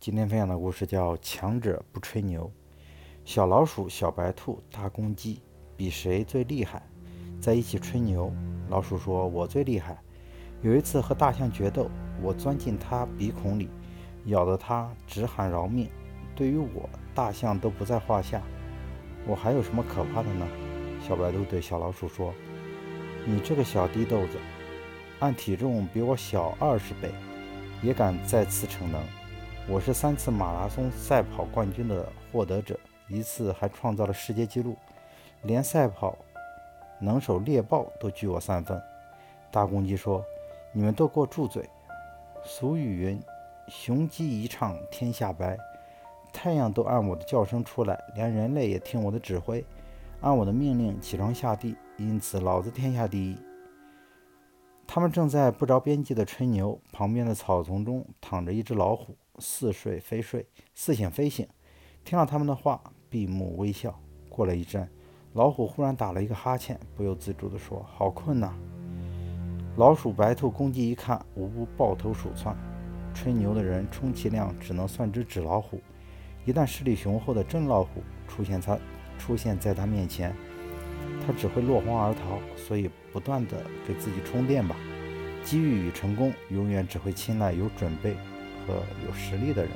今天分享的故事叫《强者不吹牛》。小老鼠、小白兔、大公鸡比谁最厉害，在一起吹牛。老鼠说：“我最厉害。有一次和大象决斗，我钻进它鼻孔里，咬得它直喊饶命。对于我，大象都不在话下。我还有什么可怕的呢？”小白兔对小老鼠说：“你这个小低豆子，按体重比我小二十倍，也敢再次逞能。”我是三次马拉松赛跑冠军的获得者，一次还创造了世界纪录，连赛跑能手猎豹都惧我三分。大公鸡说：“你们都给我住嘴！俗语云：雄鸡一唱天下白。太阳都按我的叫声出来，连人类也听我的指挥，按我的命令起床下地，因此老子天下第一。”他们正在不着边际的吹牛，旁边的草丛中躺着一只老虎。似睡非睡，似醒非醒，听了他们的话，闭目微笑。过了一阵，老虎忽然打了一个哈欠，不由自主地说：“好困呐！”老鼠、白兔、公鸡一看，无不抱头鼠窜。吹牛的人充其量只能算只纸老虎，一旦实力雄厚的真老虎出现他出现在他面前，他只会落荒而逃。所以，不断的给自己充电吧。机遇与成功，永远只会青睐有准备。和有实力的人。